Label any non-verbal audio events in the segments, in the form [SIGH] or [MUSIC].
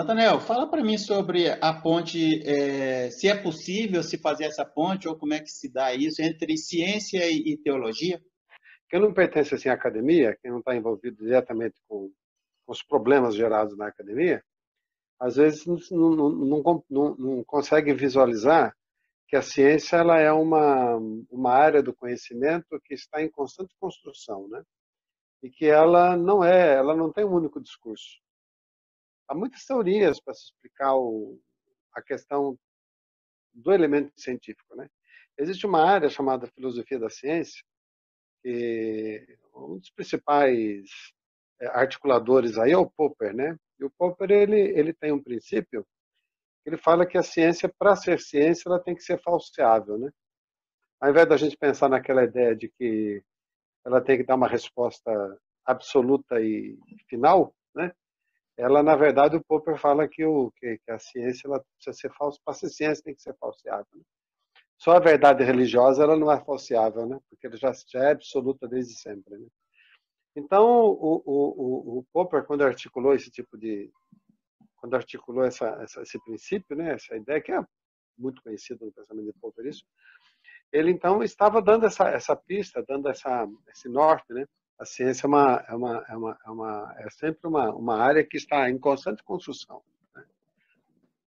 Nathaniel, fala para mim sobre a ponte, é, se é possível se fazer essa ponte ou como é que se dá isso entre ciência e, e teologia? Quem não pertence assim à academia, quem não está envolvido diretamente com, com, os problemas gerados na academia, às vezes não, não, não, não consegue visualizar que a ciência ela é uma, uma área do conhecimento que está em constante construção, né? E que ela não é, ela não tem um único discurso. Há muitas teorias para se explicar o, a questão do elemento científico, né? Existe uma área chamada filosofia da ciência, que um dos principais é, articuladores aí é o Popper, né? E o Popper ele ele tem um princípio ele fala que a ciência para ser ciência ela tem que ser falseável, né? Ao invés da gente pensar naquela ideia de que ela tem que dar uma resposta absoluta e final, né? Ela na verdade o Popper fala que o que, que a ciência ela precisa ser falsa, ser ciência tem que ser falseável. Né? Só a verdade religiosa ela não é falseável, né? Porque ela já, já é absoluta desde sempre, né? Então, o, o, o Popper, quando articulou esse tipo de. quando articulou essa, essa, esse princípio, né, essa ideia, que é muito conhecida no pensamento de Popper, isso, ele então estava dando essa, essa pista, dando essa, esse norte. Né? A ciência é, uma, é, uma, é, uma, é, uma, é sempre uma, uma área que está em constante construção. Né?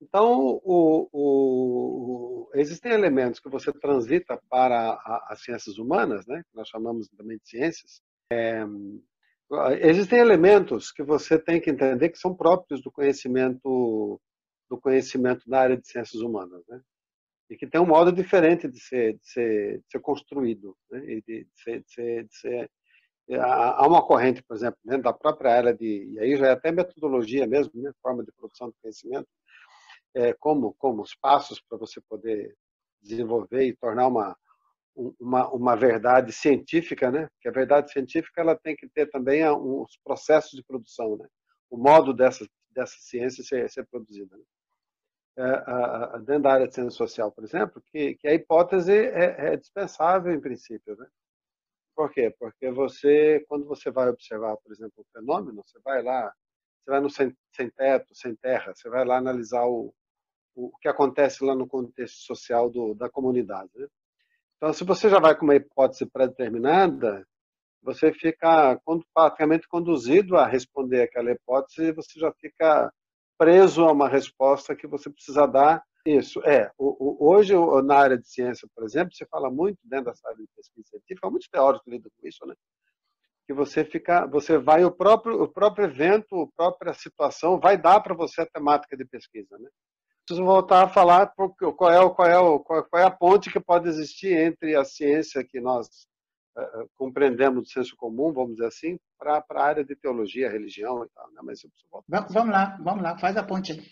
Então, o, o, existem elementos que você transita para a, as ciências humanas, né, que nós chamamos também de ciências, é, existem elementos que você tem que entender que são próprios do conhecimento do conhecimento da área de ciências humanas, né? E que tem um modo diferente de ser de ser, de ser construído, né? E de, de, ser, de, ser, de ser há uma corrente, por exemplo, dentro da própria área de e aí já é até metodologia mesmo, né? Forma de produção do conhecimento, é, como como os passos para você poder desenvolver e tornar uma uma, uma verdade científica, né? Que a verdade científica ela tem que ter também os processos de produção, né? O modo dessa dessa ciência ser, ser produzida. Né? É, dentro da área de ciência social, por exemplo, que, que a hipótese é, é, dispensável em princípio, né? Por quê? Porque você, quando você vai observar, por exemplo, o fenômeno, você vai lá, você vai no sem, sem teto, sem terra, você vai lá analisar o, o que acontece lá no contexto social do, da comunidade. Né? Então, se você já vai com uma hipótese pré-determinada, você fica praticamente conduzido a responder aquela hipótese e você já fica preso a uma resposta que você precisa dar. Isso, é. Hoje, na área de ciência, por exemplo, se fala muito dentro dessa área de pesquisa científica, muitos teóricos lidam com isso, né? Que você fica, você vai, o próprio, o próprio evento, a própria situação vai dar para você a temática de pesquisa, né? preciso voltar a falar qual é, qual, é, qual é a ponte que pode existir entre a ciência que nós compreendemos do senso comum, vamos dizer assim, para a área de teologia, religião e tal. Né? Mas eu preciso voltar. Vamos lá, vamos lá, faz a ponte aí.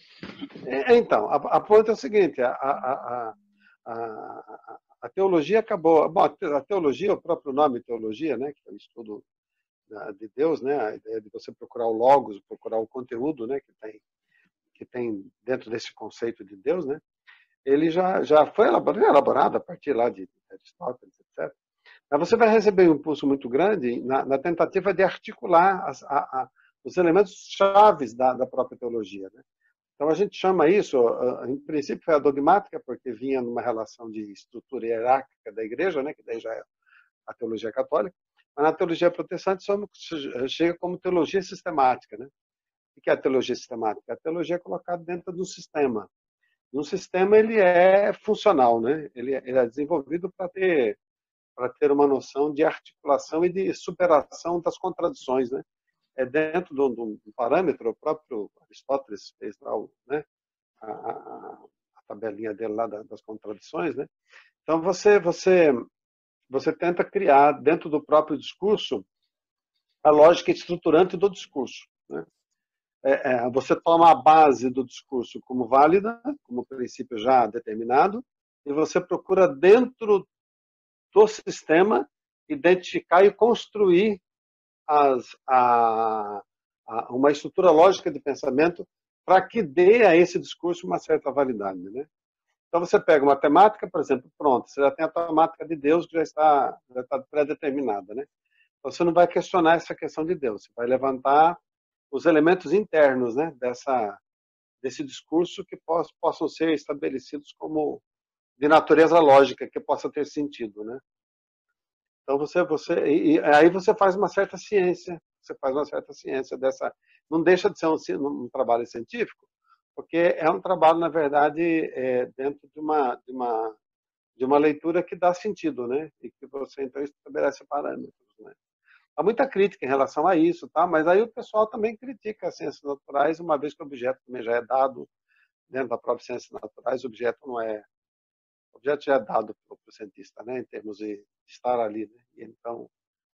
É, então, a, a, ponte é o seguinte, a, a, a, a teologia acabou, bom, a teologia, o próprio nome teologia, né, que é o estudo de Deus, né, a ideia de você procurar o logos, procurar o conteúdo, né, que tem que tem dentro desse conceito de Deus, né? Ele já, já foi elaborado, elaborado a partir lá de Aristóteles, você vai receber um impulso muito grande na, na tentativa de articular as, a, a, os elementos chaves da, da própria teologia, né? Então a gente chama isso, em princípio foi a dogmática, porque vinha numa relação de estrutura hierárquica da igreja, né, que daí já é a teologia católica, mas na teologia protestante chega como teologia sistemática, né? O que é a teologia sistemática? A teologia é colocada dentro do sistema. No sistema ele é funcional, né? Ele, ele é desenvolvido para ter para ter uma noção de articulação e de superação das contradições, né? É dentro de um, parâmetro, o próprio Aristóteles fez lá, né? A, a, a, tabelinha dele lá das contradições, né? Então você você você tenta criar dentro do próprio discurso a lógica estruturante do discurso, né? é, é, você toma a base do discurso como válida, como princípio já determinado, e você procura dentro do sistema identificar e construir as, a, a, uma estrutura lógica de pensamento para que dê a esse discurso uma certa validade, né? Então você pega uma temática, por exemplo, pronto, você já tem a temática de Deus que já está, já está pré-determinada, né? Então você não vai questionar essa questão de Deus, você vai levantar os elementos internos né, dessa, desse discurso que possam ser estabelecidos como de natureza lógica, que possa ter sentido, né? Então você, você, e aí você faz uma certa ciência, você faz uma certa ciência dessa, não deixa de ser um, um trabalho científico, porque é um trabalho na verdade é, dentro de uma, de uma, de uma leitura que dá sentido, né? E que você então estabelece parâmetros, né? Há muita crítica em relação a isso, tá? Mas aí o pessoal também critica as ciências naturais, uma vez que o objeto também já é dado dentro da própria ciências naturais, o objeto não é já é dado para o cientista, né? Em termos de estar ali, né? E então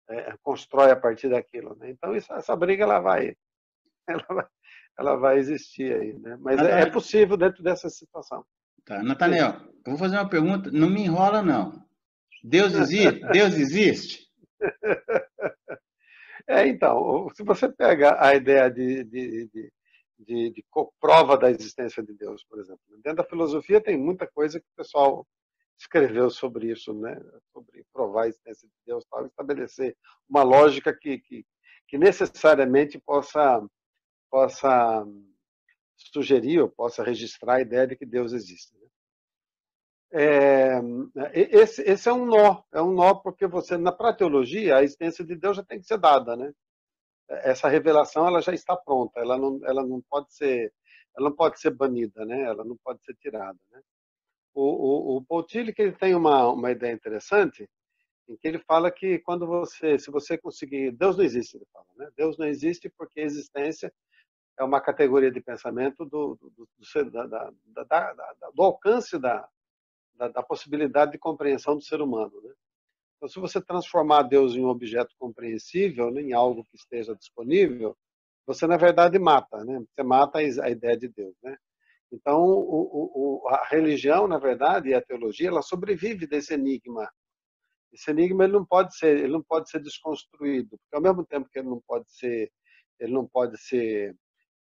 é, constrói a partir daquilo, né? Então isso, essa briga ela vai, [LAUGHS] ela vai, ela vai existir aí, né? Mas é, é possível dentro dessa situação. Tá, Nathaniel, eu vou fazer uma pergunta, não me enrola não. Deus existe? [LAUGHS] Deus existe? É, então, se você pega a ideia de, de, de, de, de prova da existência de Deus, por exemplo, dentro da filosofia tem muita coisa que o pessoal escreveu sobre isso, né? sobre provar a existência de Deus, tal, estabelecer uma lógica que, que, que necessariamente possa, possa sugerir ou possa registrar a ideia de que Deus existe. Né? É, esse, esse, é um nó, é um nó porque você na pra teologia a existência de Deus já tem que ser dada, né? Essa revelação ela já está pronta, ela não, ela não pode ser, ela não pode ser banida, né? Ela não pode ser tirada, né? O, o, o Paul Tillich ele tem uma, uma ideia interessante em que ele fala que quando você, se você conseguir, Deus não existe, ele fala, né? Deus não existe porque a existência é uma categoria de pensamento do, do, do, da, da, da, do alcance da, da, possibilidade de compreensão do ser humano. Né? Então, se você transformar Deus em um objeto compreensível, né, em algo que esteja disponível, você na verdade mata, né? Você mata a ideia de Deus, né? Então, o, o, a religião, na verdade, e a teologia, ela sobrevive desse enigma. Esse enigma ele não pode ser, ele não pode ser desconstruído, porque ao mesmo tempo que ele não pode ser, ele não pode ser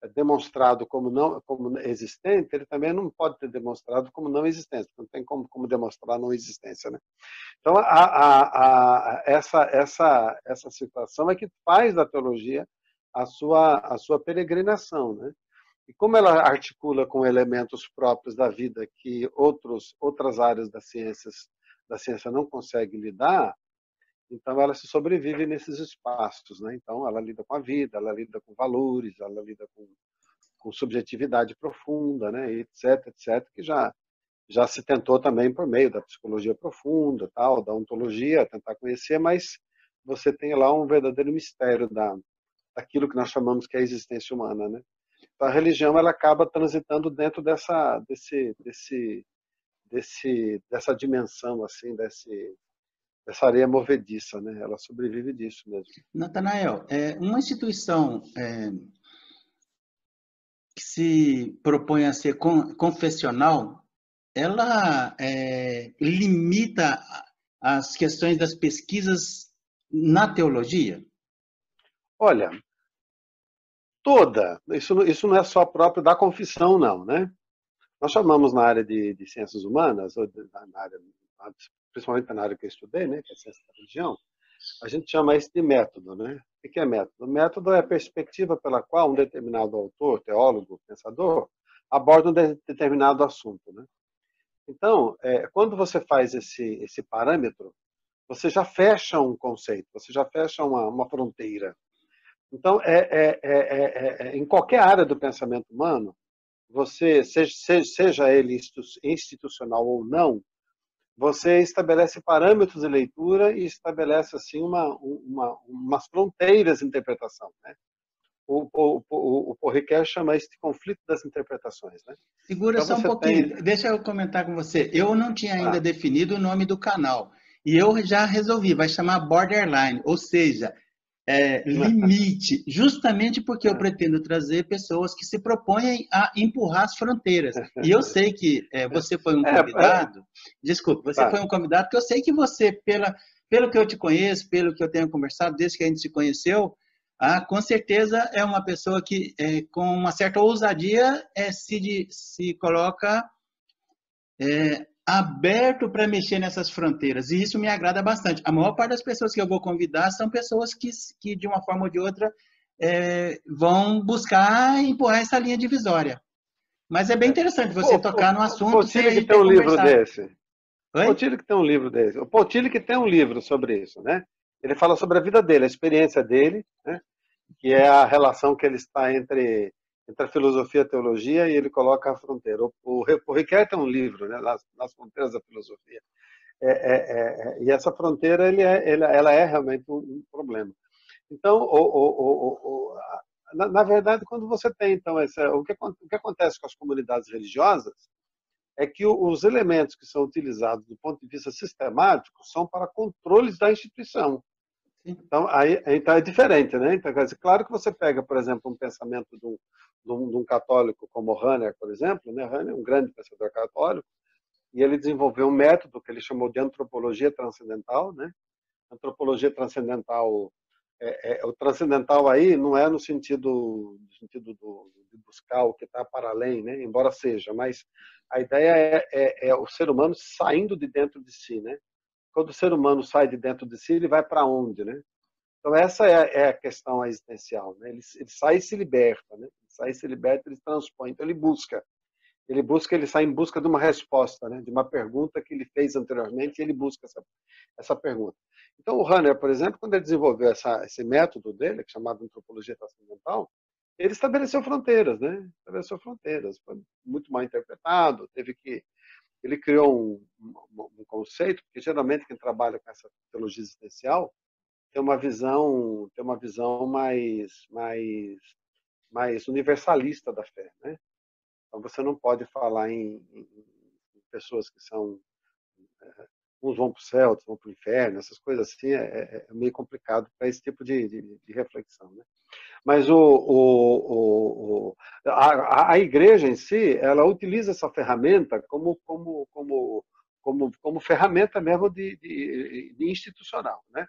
demonstrado como não como existente, ele também não pode ter demonstrado como não existente. Não tem como, como demonstrar não existência, né? Então, a, a, a, essa essa essa situação é que faz da teologia a sua a sua peregrinação, né? E como ela articula com elementos próprios da vida que outros outras áreas das ciências da ciência não conseguem lidar, então, ela se sobrevive nesses espaços, né? Então, ela lida com a vida, ela lida com valores, ela lida com, com subjetividade profunda, né? etc, etc, que já já se tentou também por meio da psicologia profunda, tal, da ontologia, tentar conhecer, mas você tem lá um verdadeiro mistério da daquilo que nós chamamos que é a existência humana, né? Então, a religião ela acaba transitando dentro dessa desse desse desse dessa dimensão assim, desse essa areia movediça, né? Ela sobrevive disso mesmo. Natanael, é, uma instituição é, que se propõe a ser confessional, ela é, limita as questões das pesquisas na teologia? Olha, toda. Isso, isso não é só próprio da confissão, não, né? Nós chamamos na área de, de ciências humanas, ou na área principalmente na área que eu estudei, né, que é a ciência da religião, a gente chama isso de método, né? O que é método? Método é a perspectiva pela qual um determinado autor, teólogo, pensador, aborda um determinado assunto, né? Então, é, quando você faz esse, esse parâmetro, você já fecha um conceito, você já fecha uma, uma fronteira. Então, é, é, é, em qualquer área do pensamento humano, você, seja, seja ele institucional ou não, você estabelece parâmetros de leitura e estabelece assim uma, uma umas fronteiras de interpretação, né? O, o, o, o Porriquet chama isso de conflito das interpretações, né? Segura então, só um pouquinho, tem... deixa eu comentar com você. Eu não tinha ainda ah. definido o nome do canal e eu já resolvi, vai chamar Borderline, ou seja, é, limite, justamente porque eu pretendo trazer pessoas que se propõem a empurrar as fronteiras. E eu sei que é, você foi um é, convidado, é, desculpe, você tá. foi um convidado, que eu sei que você, pela, pelo que eu te conheço, pelo que eu tenho conversado, desde que a gente se conheceu, ah, com certeza é uma pessoa que, é, com uma certa ousadia, é, se, se coloca é, aberto para mexer nessas fronteiras, e isso me agrada bastante. A maior parte das pessoas que eu vou convidar são pessoas que, que de uma forma ou de outra, é, vão buscar empurrar essa linha divisória. Mas é bem interessante você pô, tocar no assunto. O que tem um livro desse. Oi? O que tem um livro desse. O que tem um livro sobre isso, né? Ele fala sobre a vida dele, a experiência dele, né? que é a relação que ele está entre, entre a filosofia e a teologia, e ele coloca a fronteira. O, o, o Riquet tem um livro, né? nas, nas fronteiras da filosofia. É, é, é, e essa fronteira ele é, ela, ela é realmente um, problema. Então, o, o, na, na, verdade, quando você tem então essa, o que, o que acontece com as comunidades religiosas é que os elementos que são utilizados do ponto de vista sistemático são para controles da instituição. Então, aí, então é diferente, né? Então, dizer, claro que você pega, por exemplo, um pensamento de um, de um, de um católico como Hanner, por exemplo, né? Hanner é um grande pensador católico, e ele desenvolveu um método que ele chamou de antropologia transcendental, né? Antropologia transcendental é, é, o transcendental aí não é no sentido, no sentido do, de buscar o que está para além, né? embora seja, mas a ideia é, é, é, o ser humano saindo de dentro de si. Né? Quando o ser humano sai de dentro de si, ele vai para onde? Né? Então, essa é, é, a questão existencial. Né? Ele, ele, sai e se liberta. Né? Ele sai e se liberta, ele transpõe. Então, ele busca. Ele busca, ele sai em busca de uma resposta, né? de uma pergunta que ele fez anteriormente, e ele busca essa, essa pergunta. Então, o Hanner, por exemplo, quando ele desenvolveu essa, esse método dele, é chamado antropologia transcendental, ele estabeleceu fronteiras, né? Estabeleceu fronteiras. Foi muito mal interpretado, teve que ele criou um, um, conceito, porque geralmente quem trabalha com essa teologia existencial tem uma visão, tem uma visão mais, mais, mais universalista da fé, né? Então você não pode falar em, em, pessoas que são é, uns vão para o céu, outros vão para o inferno, essas coisas assim, é, é, é meio complicado para esse tipo de, de, de, reflexão. Né? Mas o, o, o a, a, igreja em si, ela utiliza essa ferramenta como, como, como, como, como ferramenta mesmo de, de, de institucional. Né?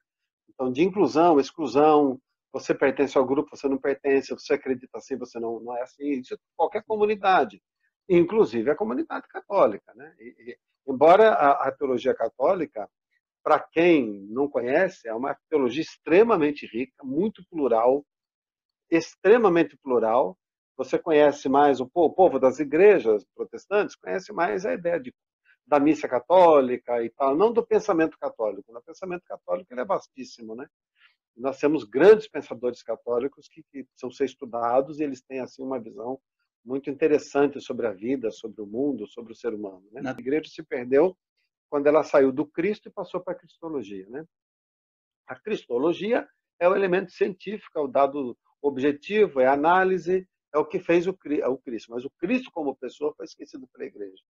Então, de inclusão, exclusão, você pertence ao grupo, você não pertence, você acredita assim, você não, não é assim, isso qualquer comunidade, inclusive a comunidade católica. Né? E, Embora a, a teologia católica, para quem não conhece, é uma teologia extremamente rica, muito plural, extremamente plural. Você conhece mais o povo, o povo das igrejas protestantes, conhece mais a ideia de, da missa católica e tal, não do pensamento católico. O pensamento católico ele é vastíssimo, né? Nós temos grandes pensadores católicos que, que precisam ser estudados e eles têm assim uma visão muito interessante sobre a vida, sobre o mundo, sobre o ser humano. Né? A igreja se perdeu quando ela saiu do Cristo e passou para a cristologia. Né? A cristologia é o elemento científico, é o dado objetivo, é a análise, é o que fez o, o Cristo. Mas o Cristo como pessoa foi esquecido pela igreja.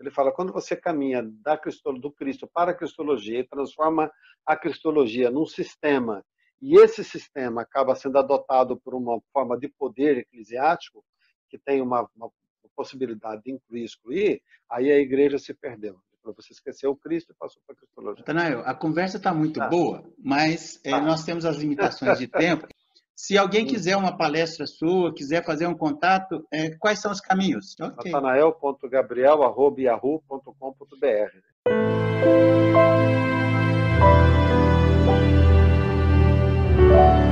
Ele fala, quando você caminha da do Cristo para a cristologia e transforma a cristologia num sistema, e esse sistema acaba sendo adotado por uma forma de poder eclesiástico, que tem uma, uma possibilidade de incluir e excluir, aí a igreja se perdeu. Você esqueceu o Cristo e passou para a Cristologia. Tanael, a conversa está muito tá. boa, mas é, tá. é, nós temos as limitações de tempo. Se alguém hum. quiser uma palestra sua, quiser fazer um contato, é, quais são os caminhos? Okay. Música